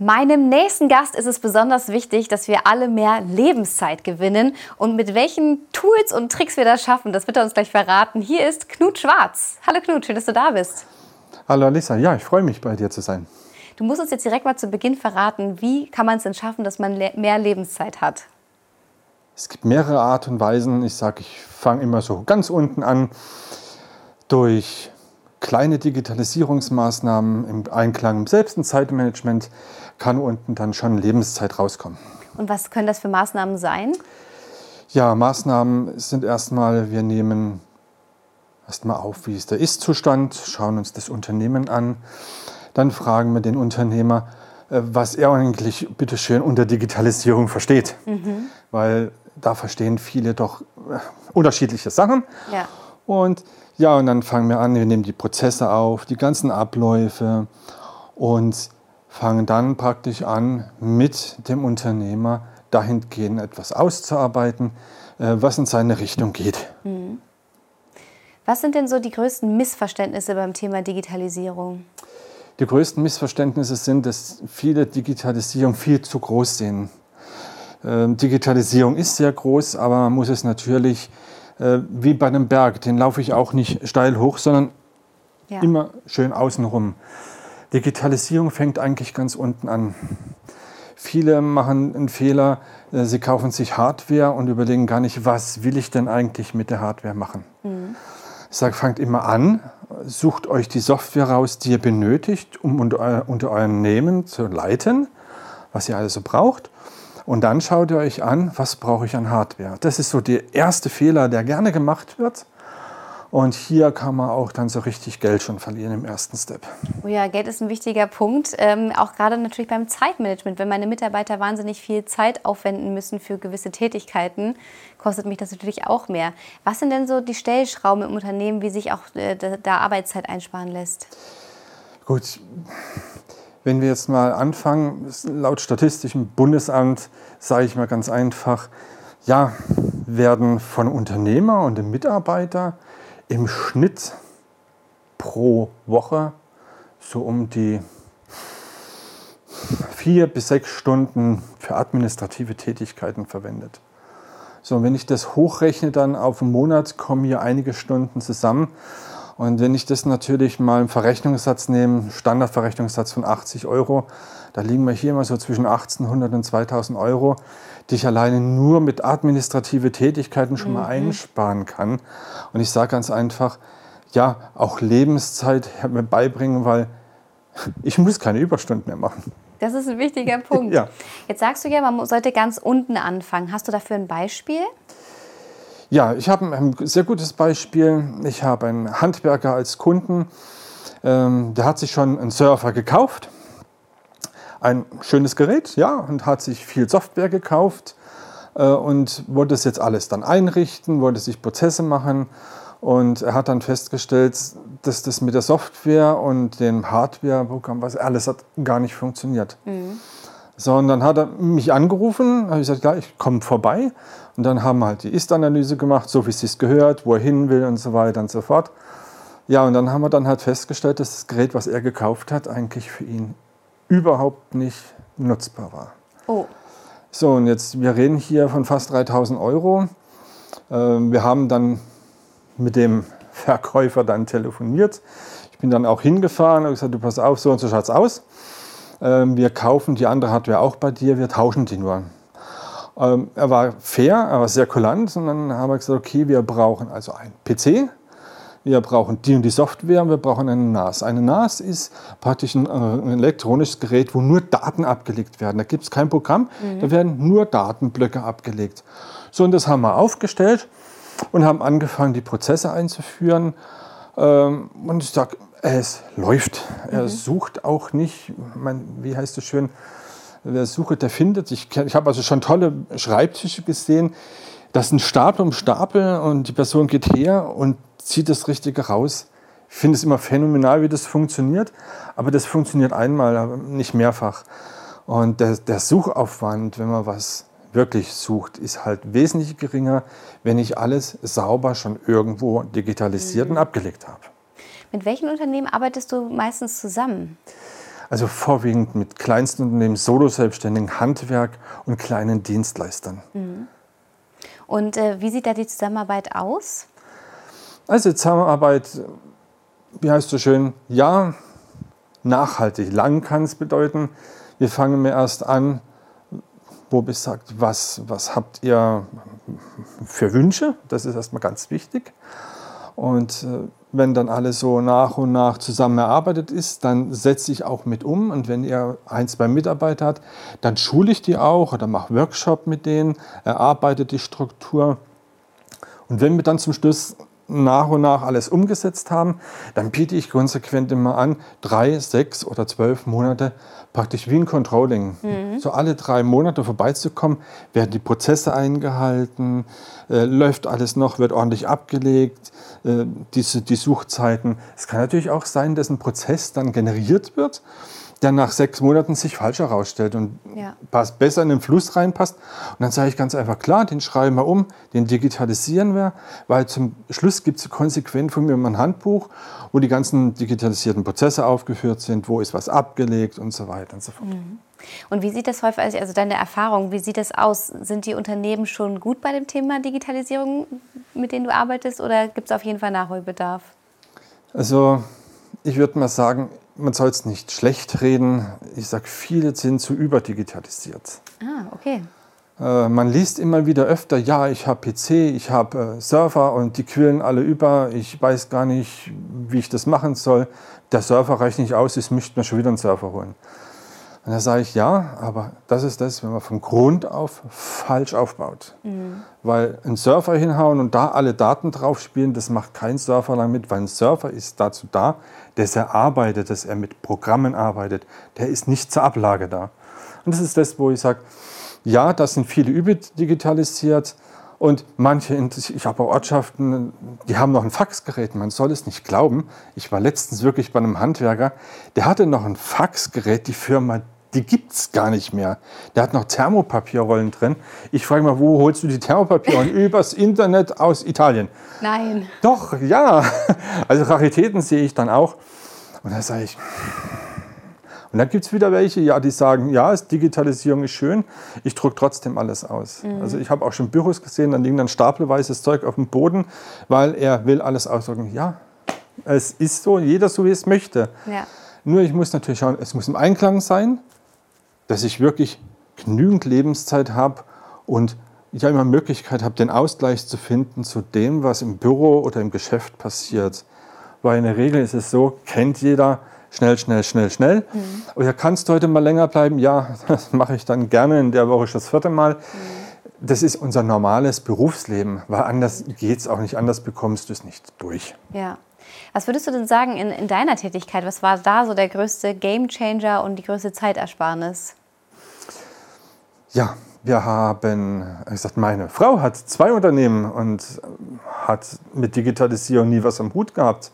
Meinem nächsten Gast ist es besonders wichtig, dass wir alle mehr Lebenszeit gewinnen. Und mit welchen Tools und Tricks wir das schaffen, das wird er uns gleich verraten. Hier ist Knut Schwarz. Hallo Knut, schön, dass du da bist. Hallo Alisa, ja, ich freue mich, bei dir zu sein. Du musst uns jetzt direkt mal zu Beginn verraten, wie kann man es denn schaffen, dass man mehr Lebenszeit hat? Es gibt mehrere Art und Weisen. Ich sage, ich fange immer so ganz unten an durch kleine Digitalisierungsmaßnahmen im Einklang mit selbst und Zeitmanagement kann unten dann schon Lebenszeit rauskommen. Und was können das für Maßnahmen sein? Ja, Maßnahmen sind erstmal, wir nehmen erstmal auf, wie ist der Ist-Zustand, schauen uns das Unternehmen an, dann fragen wir den Unternehmer, äh, was er eigentlich bitteschön unter Digitalisierung versteht. Mhm. Weil da verstehen viele doch äh, unterschiedliche Sachen. Ja. Und ja, und dann fangen wir an, wir nehmen die Prozesse auf, die ganzen Abläufe und fangen dann praktisch an, mit dem Unternehmer dahingehend etwas auszuarbeiten, äh, was in seine Richtung geht. Mhm. Was sind denn so die größten Missverständnisse beim Thema Digitalisierung? Die größten Missverständnisse sind, dass viele Digitalisierung viel zu groß sehen. Ähm, Digitalisierung ist sehr groß, aber man muss es natürlich äh, wie bei einem Berg, den laufe ich auch nicht steil hoch, sondern ja. immer schön außenrum. Digitalisierung fängt eigentlich ganz unten an. Viele machen einen Fehler, äh, sie kaufen sich Hardware und überlegen gar nicht, was will ich denn eigentlich mit der Hardware machen. Mhm. Ich sage, fangt immer an, sucht euch die Software raus, die ihr benötigt, um unter, unter eurem Namen zu leiten, was ihr also braucht. Und dann schaut ihr euch an, was brauche ich an Hardware. Das ist so der erste Fehler, der gerne gemacht wird. Und hier kann man auch dann so richtig Geld schon verlieren im ersten Step. Oh ja, Geld ist ein wichtiger Punkt. Ähm, auch gerade natürlich beim Zeitmanagement. Wenn meine Mitarbeiter wahnsinnig viel Zeit aufwenden müssen für gewisse Tätigkeiten, kostet mich das natürlich auch mehr. Was sind denn so die Stellschrauben im Unternehmen, wie sich auch äh, da Arbeitszeit einsparen lässt? Gut, wenn wir jetzt mal anfangen, laut Statistischem Bundesamt, sage ich mal ganz einfach, ja, werden von Unternehmer und dem Mitarbeiter im Schnitt pro Woche so um die vier bis sechs Stunden für administrative Tätigkeiten verwendet. So, wenn ich das hochrechne, dann auf einen Monat kommen hier einige Stunden zusammen. Und wenn ich das natürlich mal im Verrechnungssatz nehme, Standardverrechnungssatz von 80 Euro, da liegen wir hier immer so zwischen 1800 und 2000 Euro, die ich alleine nur mit administrative Tätigkeiten schon mal mhm. einsparen kann. Und ich sage ganz einfach, ja, auch Lebenszeit mir beibringen, weil ich muss keine Überstunden mehr machen. Das ist ein wichtiger Punkt. ja. Jetzt sagst du ja, man sollte ganz unten anfangen. Hast du dafür ein Beispiel? Ja, ich habe ein sehr gutes Beispiel. Ich habe einen Handwerker als Kunden. Ähm, der hat sich schon einen Surfer gekauft. Ein schönes Gerät, ja, und hat sich viel Software gekauft äh, und wollte es jetzt alles dann einrichten, wollte sich Prozesse machen. Und er hat dann festgestellt, dass das mit der Software und dem Hardware-Programm, was alles hat, gar nicht funktioniert. Mhm. So, und dann hat er mich angerufen, habe ich gesagt, ja, ich komme vorbei. Und dann haben wir halt die Ist-Analyse gemacht, so wie es sich gehört, wo er hin will und so weiter und so fort. Ja, und dann haben wir dann halt festgestellt, dass das Gerät, was er gekauft hat, eigentlich für ihn überhaupt nicht nutzbar war. Oh. So, und jetzt, wir reden hier von fast 3000 Euro. Ähm, wir haben dann mit dem Verkäufer dann telefoniert. Ich bin dann auch hingefahren und gesagt, du pass auf, so und so schaut es aus. Ähm, wir kaufen die andere Hardware auch bei dir, wir tauschen die nur. Ähm, er war fair, er war sehr kulant und dann haben wir gesagt, okay, wir brauchen also einen PC, wir brauchen die und die Software und wir brauchen eine NAS. Eine NAS ist praktisch ein, äh, ein elektronisches Gerät, wo nur Daten abgelegt werden. Da gibt es kein Programm, mhm. da werden nur Datenblöcke abgelegt. So, und das haben wir aufgestellt und haben angefangen, die Prozesse einzuführen. Ähm, und ich sage, es läuft. Er mhm. sucht auch nicht, mein, wie heißt es schön, wer sucht, der findet. Ich, ich habe also schon tolle Schreibtische gesehen, das ein Stapel um Stapel und die Person geht her und zieht das Richtige raus. Ich finde es immer phänomenal, wie das funktioniert, aber das funktioniert einmal, aber nicht mehrfach. Und der, der Suchaufwand, wenn man was wirklich sucht, ist halt wesentlich geringer, wenn ich alles sauber schon irgendwo digitalisiert mhm. und abgelegt habe. Mit welchen Unternehmen arbeitest du meistens zusammen? Also vorwiegend mit kleinsten Unternehmen, Solo-Selbstständigen, Handwerk und kleinen Dienstleistern. Mhm. Und äh, wie sieht da die Zusammenarbeit aus? Also Zusammenarbeit, wie heißt so schön, ja, nachhaltig. Lang kann es bedeuten. Wir fangen mir erst an, wo sagt, was, was habt ihr für Wünsche? Das ist erstmal ganz wichtig. Und äh, wenn dann alles so nach und nach zusammen erarbeitet ist, dann setze ich auch mit um. Und wenn ihr ein, zwei Mitarbeiter habt, dann schule ich die auch oder mache Workshop mit denen, erarbeite die Struktur. Und wenn wir dann zum Schluss nach und nach alles umgesetzt haben, dann biete ich konsequent immer an, drei, sechs oder zwölf Monate praktisch wie ein Controlling. Mhm. So alle drei Monate vorbeizukommen, werden die Prozesse eingehalten, äh, läuft alles noch, wird ordentlich abgelegt, äh, diese, die Suchzeiten. Es kann natürlich auch sein, dass ein Prozess dann generiert wird der nach sechs Monaten sich falsch herausstellt und ja. passt besser in den Fluss reinpasst. Und dann sage ich ganz einfach, klar, den schreiben wir um, den digitalisieren wir, weil zum Schluss gibt es konsequent von mir ein Handbuch, wo die ganzen digitalisierten Prozesse aufgeführt sind, wo ist was abgelegt und so weiter und so fort. Mhm. Und wie sieht das häufig, also deine Erfahrung, wie sieht das aus? Sind die Unternehmen schon gut bei dem Thema Digitalisierung, mit denen du arbeitest, oder gibt es auf jeden Fall Nachholbedarf? Also ich würde mal sagen, man soll es nicht schlecht reden. Ich sage, viele sind zu überdigitalisiert. Ah, okay. Äh, man liest immer wieder öfter, ja, ich habe PC, ich habe äh, Server und die quillen alle über. Ich weiß gar nicht, wie ich das machen soll. Der Server reicht nicht aus, ich müsste mir schon wieder einen Server holen. Und da sage ich, ja, aber das ist das, wenn man von Grund auf falsch aufbaut. Mhm. Weil ein Surfer hinhauen und da alle Daten drauf spielen, das macht kein Surfer lang mit, weil ein Surfer ist dazu da, dass er arbeitet, dass er mit Programmen arbeitet. Der ist nicht zur Ablage da. Und das ist das, wo ich sage, ja, das sind viele überdigitalisiert und manche, ich habe Ortschaften, die haben noch ein Faxgerät. Man soll es nicht glauben. Ich war letztens wirklich bei einem Handwerker, der hatte noch ein Faxgerät, die Firma die gibt es gar nicht mehr. Der hat noch Thermopapierrollen drin. Ich frage mal, wo holst du die Thermopapierrollen? Übers Internet aus Italien. Nein. Doch, ja. Also Raritäten sehe ich dann auch. Und da sage ich, und dann gibt es wieder welche, ja, die sagen, ja, Digitalisierung ist schön, ich drucke trotzdem alles aus. Mhm. Also ich habe auch schon Büros gesehen, dann liegen dann stapelweißes Zeug auf dem Boden, weil er will alles ausdrucken. Ja, es ist so, jeder so, wie es möchte. Ja. Nur ich muss natürlich schauen, es muss im Einklang sein dass ich wirklich genügend Lebenszeit habe und ich immer Möglichkeit habe, den Ausgleich zu finden zu dem, was im Büro oder im Geschäft passiert. Weil in der Regel ist es so, kennt jeder, schnell, schnell, schnell, schnell. Mhm. Oder kannst du heute mal länger bleiben? Ja, das mache ich dann gerne in der Woche schon das vierte Mal. Mhm. Das ist unser normales Berufsleben, weil anders geht es auch nicht, anders bekommst du es nicht durch. Ja. Was würdest du denn sagen in, in deiner Tätigkeit? Was war da so der größte Gamechanger und die größte Zeitersparnis? Ja, wir haben, ich gesagt, meine Frau hat zwei Unternehmen und hat mit Digitalisierung nie was am Hut gehabt.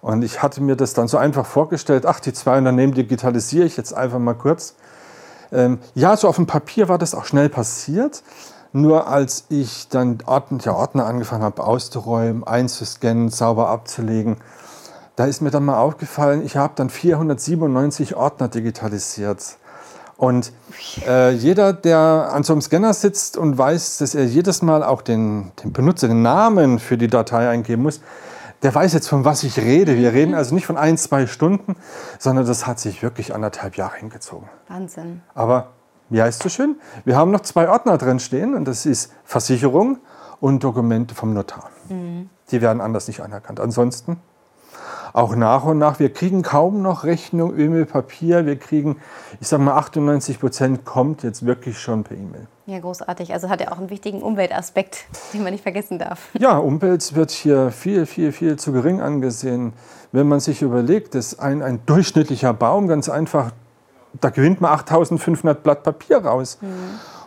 Und ich hatte mir das dann so einfach vorgestellt, ach, die zwei Unternehmen digitalisiere ich jetzt einfach mal kurz. Ähm, ja, so auf dem Papier war das auch schnell passiert. Nur als ich dann Ordner, ja, Ordner angefangen habe auszuräumen, einzuscannen, sauber abzulegen, da ist mir dann mal aufgefallen, ich habe dann 497 Ordner digitalisiert. Und äh, jeder, der an so einem Scanner sitzt und weiß, dass er jedes Mal auch den, den Benutzer, den Namen für die Datei eingeben muss, der weiß jetzt, von was ich rede. Wir reden also nicht von ein, zwei Stunden, sondern das hat sich wirklich anderthalb Jahre hingezogen. Wahnsinn. Aber wie heißt es so schön? Wir haben noch zwei Ordner drin stehen und das ist Versicherung und Dokumente vom Notar. Mhm. Die werden anders nicht anerkannt. Ansonsten auch nach und nach. Wir kriegen kaum noch Rechnung, E-Mail, Papier. Wir kriegen, ich sage mal, 98 Prozent kommt jetzt wirklich schon per E-Mail. Ja, großartig. Also hat er auch einen wichtigen Umweltaspekt, den man nicht vergessen darf. Ja, Umwelt wird hier viel, viel, viel zu gering angesehen. Wenn man sich überlegt, dass ein, ein durchschnittlicher Baum ganz einfach, da gewinnt man 8500 Blatt Papier raus. Mhm.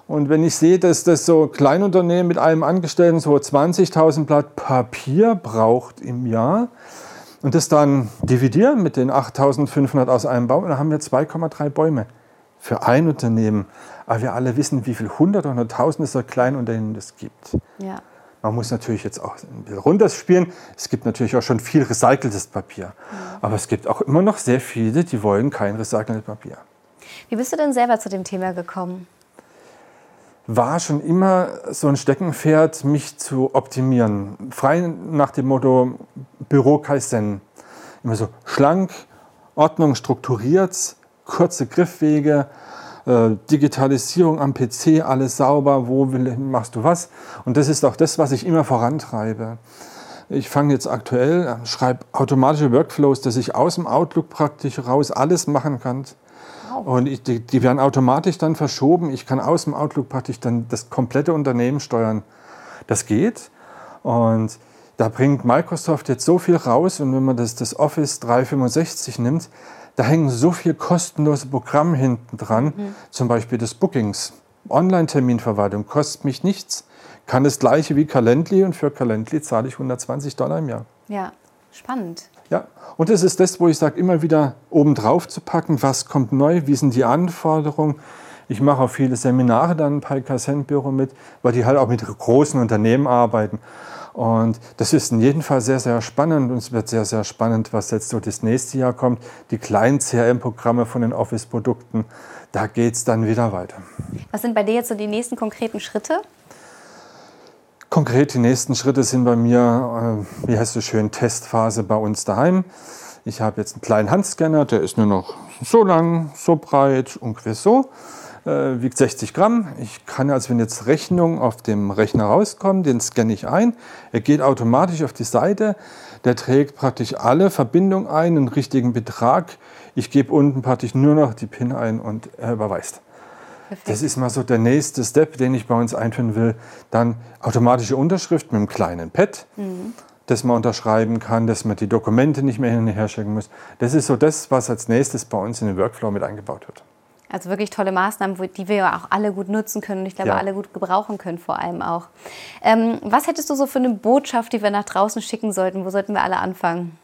Und wenn ich sehe, dass das so Kleinunternehmen mit einem Angestellten so 20.000 Blatt Papier braucht im Jahr und das dann dividieren mit den 8.500 aus einem Baum, dann haben wir 2,3 Bäume für ein Unternehmen. Aber wir alle wissen, wie viele Hunderte oder Tausende so Kleinunternehmen es gibt. Ja. Man muss natürlich jetzt auch ein bisschen runterspielen. Es gibt natürlich auch schon viel recyceltes Papier. Aber es gibt auch immer noch sehr viele, die wollen kein recyceltes Papier. Wie bist du denn selber zu dem Thema gekommen? War schon immer so ein Steckenpferd, mich zu optimieren. Frei nach dem Motto Büro Kaizen. Immer so schlank, Ordnung strukturiert, kurze Griffwege, äh, Digitalisierung am PC, alles sauber, wo will, machst du was. Und das ist auch das, was ich immer vorantreibe. Ich fange jetzt aktuell, äh, schreibe automatische Workflows, dass ich aus dem Outlook praktisch raus alles machen kann. Und ich, die, die, werden automatisch dann verschoben. Ich kann aus dem Outlook praktisch dann das komplette Unternehmen steuern. Das geht. Und da bringt Microsoft jetzt so viel raus. Und wenn man das, das Office 365 nimmt, da hängen so viele kostenlose Programme hinten dran. Mhm. Zum Beispiel des Bookings. Online-Terminverwaltung kostet mich nichts. Kann das gleiche wie Calendly und für Calendly zahle ich 120 Dollar im Jahr. Ja, spannend. Ja, und das ist das, wo ich sage, immer wieder oben drauf zu packen, was kommt neu, wie sind die Anforderungen. Ich mache auch viele Seminare dann bei Cassent Büro mit, weil die halt auch mit großen Unternehmen arbeiten. Und das ist in jedem Fall sehr, sehr spannend und es wird sehr, sehr spannend, was jetzt so das nächste Jahr kommt. Die kleinen CRM-Programme von den Office-Produkten, da geht es dann wieder weiter. Was sind bei dir jetzt so die nächsten konkreten Schritte? Konkret die nächsten Schritte sind bei mir, äh, wie heißt es schön, Testphase bei uns daheim. Ich habe jetzt einen kleinen Handscanner, der ist nur noch so lang, so breit, ungefähr so, äh, wiegt 60 Gramm. Ich kann also, wenn jetzt Rechnung auf dem Rechner rauskommt, den scanne ich ein. Er geht automatisch auf die Seite. Der trägt praktisch alle Verbindungen ein, einen richtigen Betrag. Ich gebe unten praktisch nur noch die PIN ein und er überweist. Perfekt. Das ist mal so der nächste Step, den ich bei uns einführen will. Dann automatische Unterschrift mit einem kleinen Pad, mhm. dass man unterschreiben kann, dass man die Dokumente nicht mehr hin und her schicken muss. Das ist so das, was als nächstes bei uns in den Workflow mit eingebaut wird. Also wirklich tolle Maßnahmen, die wir ja auch alle gut nutzen können und ich glaube, ja. alle gut gebrauchen können vor allem auch. Ähm, was hättest du so für eine Botschaft, die wir nach draußen schicken sollten? Wo sollten wir alle anfangen?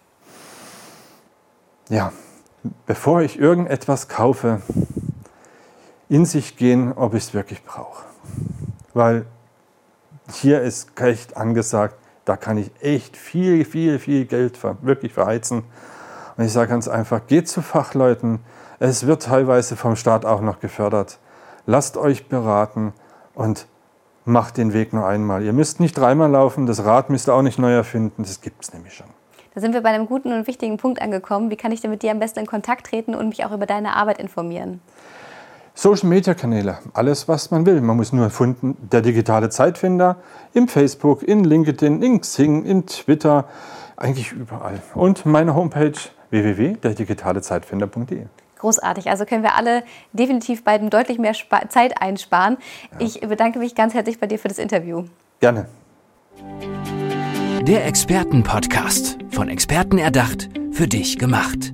Ja, bevor ich irgendetwas kaufe, in sich gehen, ob ich es wirklich brauche. Weil hier ist echt angesagt, da kann ich echt viel, viel, viel Geld wirklich verheizen. Und ich sage ganz einfach, geht zu Fachleuten. Es wird teilweise vom Staat auch noch gefördert. Lasst euch beraten und macht den Weg nur einmal. Ihr müsst nicht dreimal laufen, das Rad müsst ihr auch nicht neu erfinden, das gibt es nämlich schon. Da sind wir bei einem guten und wichtigen Punkt angekommen. Wie kann ich denn mit dir am besten in Kontakt treten und mich auch über deine Arbeit informieren? Social Media Kanäle, alles was man will. Man muss nur finden, der digitale Zeitfinder im Facebook, in LinkedIn, in Xing, in Twitter, eigentlich überall. Und meine Homepage www.derdigitalezeitfinder.de. Großartig. Also können wir alle definitiv beiden deutlich mehr Sp Zeit einsparen. Ja. Ich bedanke mich ganz herzlich bei dir für das Interview. Gerne. Der Expertenpodcast. Von Experten erdacht, für dich gemacht.